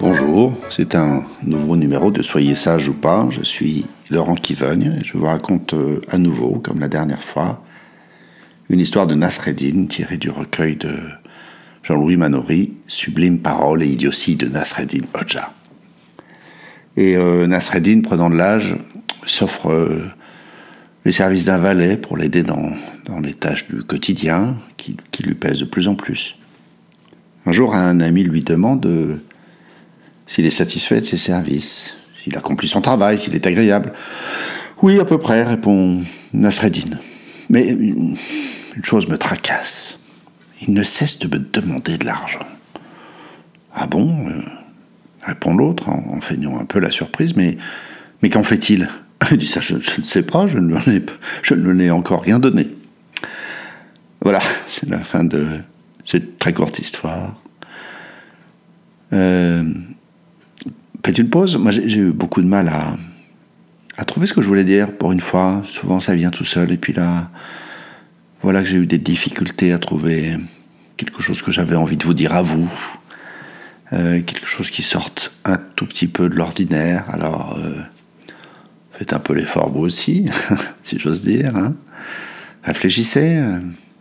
Bonjour, c'est un nouveau numéro de Soyez sage ou pas. Je suis Laurent Kivogne et je vous raconte euh, à nouveau, comme la dernière fois, une histoire de Nasreddin tirée du recueil de Jean-Louis Manori, Sublime parole et idiotie de Nasreddin Hodja. Et euh, Nasreddin, prenant de l'âge, s'offre euh, les services d'un valet pour l'aider dans, les tâches du quotidien qui, qui, lui pèsent de plus en plus. Un jour, un ami lui demande s'il est satisfait de ses services, s'il accomplit son travail, s'il est agréable. Oui, à peu près, répond Nasreddin. Mais une chose me tracasse. Il ne cesse de me demander de l'argent. Ah bon euh, répond l'autre en, feignant un peu la surprise, mais, qu'en fait-il? Il dit ça, je, ne sais pas, je ne, lui ai, je ne lui ai encore rien donné. Voilà, c'est la fin de cette très courte histoire. Euh, faites une pause. Moi, j'ai eu beaucoup de mal à, trouver ce que je voulais dire pour une fois. Souvent, ça vient tout seul. Et puis là, voilà que j'ai eu des difficultés à trouver quelque chose que j'avais envie de vous dire à vous. Euh, quelque chose qui sorte un tout petit peu de l'ordinaire. Alors, euh, faites un peu l'effort vous aussi, si j'ose dire. Hein. Réfléchissez. Euh,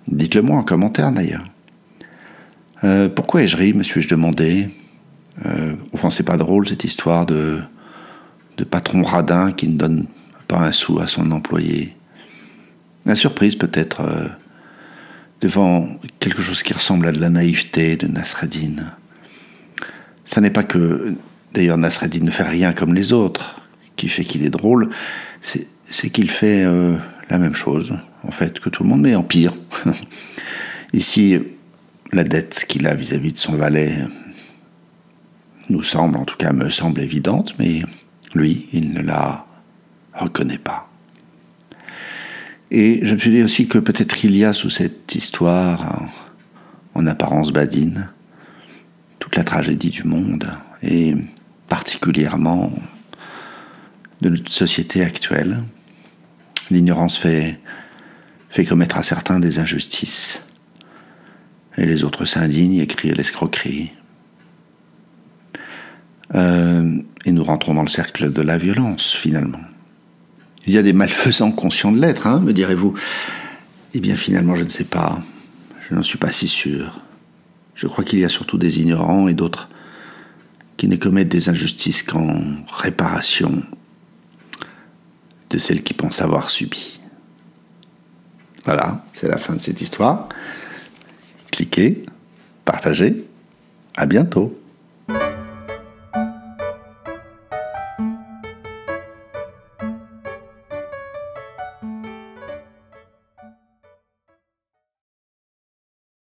dites-le moi en commentaire d'ailleurs. pourquoi ai-je ri, me suis-je demandé? Euh, enfin, c'est pas drôle cette histoire de, patron radin qui ne donne pas un sou à son employé. La surprise peut-être euh, devant quelque chose qui ressemble à de la naïveté de Nasreddin. Ça n'est pas que, d'ailleurs, Nasreddin ne fait rien comme les autres, qui fait qu'il est drôle, c'est qu'il fait euh, la même chose, en fait, que tout le monde, mais en pire. Ici, la dette qu'il a vis à -vis de son valet nous semble, en tout cas me semble évidente, mais lui, il ne la reconnaît pas. Et je me suis dit aussi que peut-être il y a sous cette histoire, en apparence badine, toute la tragédie du monde, et particulièrement de notre société actuelle. L'ignorance fait, fait commettre à certains des injustices, et les autres s'indignent et crient l'escroquerie, euh, et nous rentrons dans le cercle de la violence, finalement. Il y a des malfaisants conscients de l'être, hein, me direz-vous. Eh bien, finalement, je ne sais pas. Je n'en suis pas si sûr. Je crois qu'il y a surtout des ignorants et d'autres qui ne commettent des injustices qu'en réparation de celles qui pensent avoir subi. Voilà, c'est la fin de cette histoire. Cliquez, partagez. À bientôt.